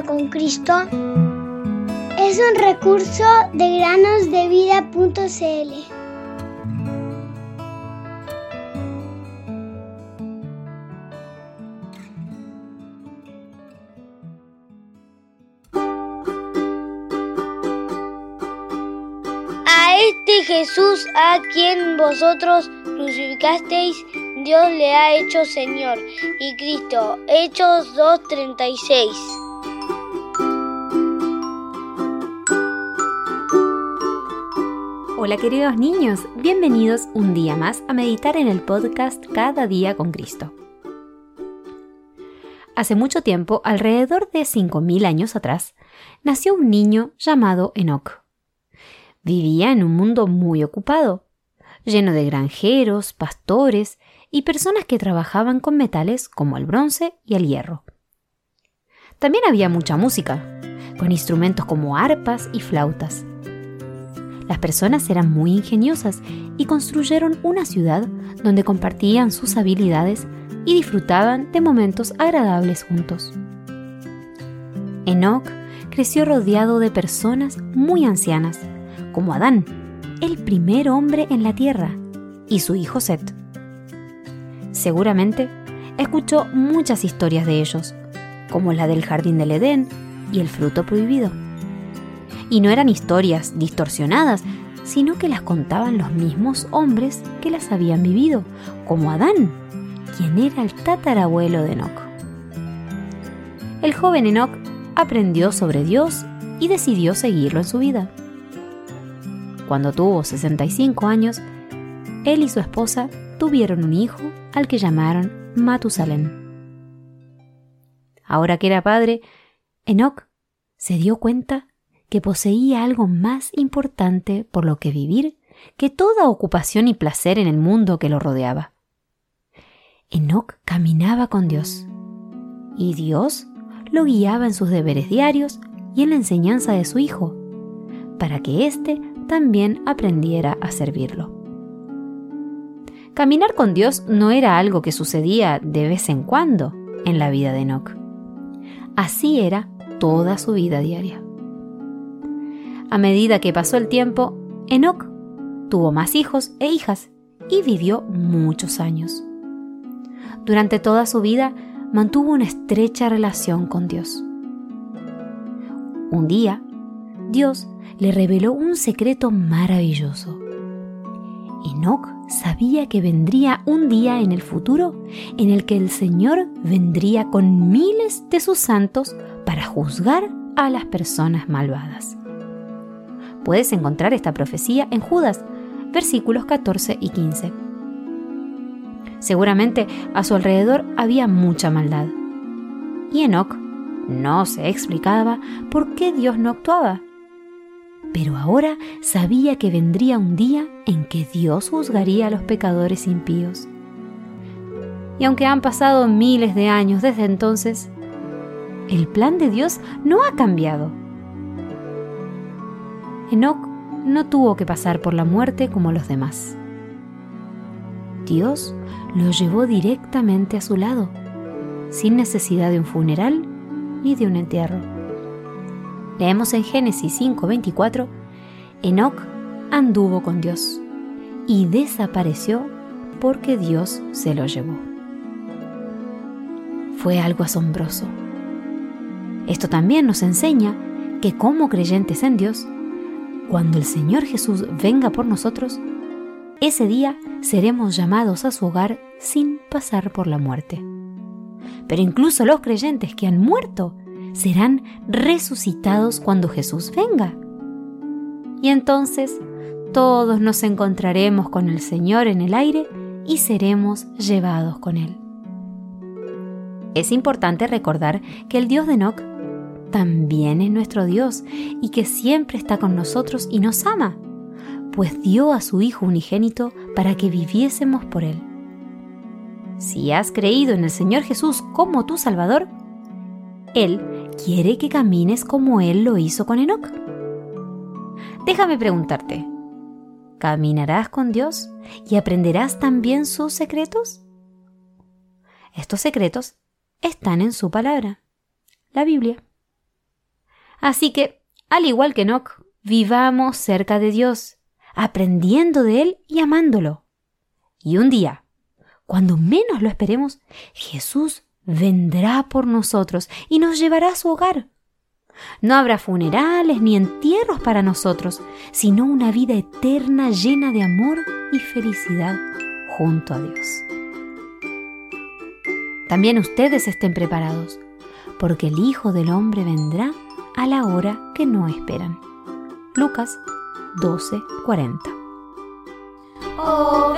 con Cristo es un recurso de granosdevida.cl. A este Jesús a quien vosotros crucificasteis, Dios le ha hecho Señor y Cristo. Hechos 2.36. Hola queridos niños, bienvenidos un día más a meditar en el podcast Cada día con Cristo. Hace mucho tiempo, alrededor de 5.000 años atrás, nació un niño llamado Enoch. Vivía en un mundo muy ocupado, lleno de granjeros, pastores y personas que trabajaban con metales como el bronce y el hierro. También había mucha música, con instrumentos como arpas y flautas. Las personas eran muy ingeniosas y construyeron una ciudad donde compartían sus habilidades y disfrutaban de momentos agradables juntos. Enoch creció rodeado de personas muy ancianas, como Adán, el primer hombre en la tierra, y su hijo Set. Seguramente escuchó muchas historias de ellos, como la del jardín del Edén y el fruto prohibido. Y no eran historias distorsionadas, sino que las contaban los mismos hombres que las habían vivido, como Adán, quien era el tatarabuelo de Enoch. El joven Enoch aprendió sobre Dios y decidió seguirlo en su vida. Cuando tuvo 65 años, él y su esposa tuvieron un hijo al que llamaron Matusalén. Ahora que era padre, Enoch se dio cuenta que poseía algo más importante por lo que vivir que toda ocupación y placer en el mundo que lo rodeaba. Enoch caminaba con Dios, y Dios lo guiaba en sus deberes diarios y en la enseñanza de su hijo, para que éste también aprendiera a servirlo. Caminar con Dios no era algo que sucedía de vez en cuando en la vida de Enoch. Así era toda su vida diaria. A medida que pasó el tiempo, Enoch tuvo más hijos e hijas y vivió muchos años. Durante toda su vida mantuvo una estrecha relación con Dios. Un día, Dios le reveló un secreto maravilloso. Enoch sabía que vendría un día en el futuro en el que el Señor vendría con miles de sus santos para juzgar a las personas malvadas. Puedes encontrar esta profecía en Judas, versículos 14 y 15. Seguramente a su alrededor había mucha maldad. Y Enoch no se explicaba por qué Dios no actuaba pero ahora sabía que vendría un día en que Dios juzgaría a los pecadores impíos. Y aunque han pasado miles de años desde entonces, el plan de Dios no ha cambiado. Enoch no tuvo que pasar por la muerte como los demás. Dios lo llevó directamente a su lado, sin necesidad de un funeral ni de un entierro. Leemos en Génesis 5:24, Enoch anduvo con Dios y desapareció porque Dios se lo llevó. Fue algo asombroso. Esto también nos enseña que como creyentes en Dios, cuando el Señor Jesús venga por nosotros, ese día seremos llamados a su hogar sin pasar por la muerte. Pero incluso los creyentes que han muerto serán resucitados cuando Jesús venga. Y entonces todos nos encontraremos con el Señor en el aire y seremos llevados con Él. Es importante recordar que el Dios de Enoch también es nuestro Dios y que siempre está con nosotros y nos ama, pues dio a su Hijo unigénito para que viviésemos por Él. Si has creído en el Señor Jesús como tu Salvador, Él quiere que camines como Él lo hizo con Enoch. Déjame preguntarte, ¿caminarás con Dios y aprenderás también sus secretos? Estos secretos están en su palabra, la Biblia. Así que, al igual que Enoch, vivamos cerca de Dios, aprendiendo de Él y amándolo. Y un día, cuando menos lo esperemos, Jesús vendrá por nosotros y nos llevará a su hogar. No habrá funerales ni entierros para nosotros, sino una vida eterna llena de amor y felicidad junto a Dios. También ustedes estén preparados, porque el Hijo del Hombre vendrá a la hora que no esperan. Lucas 12:40 Oh,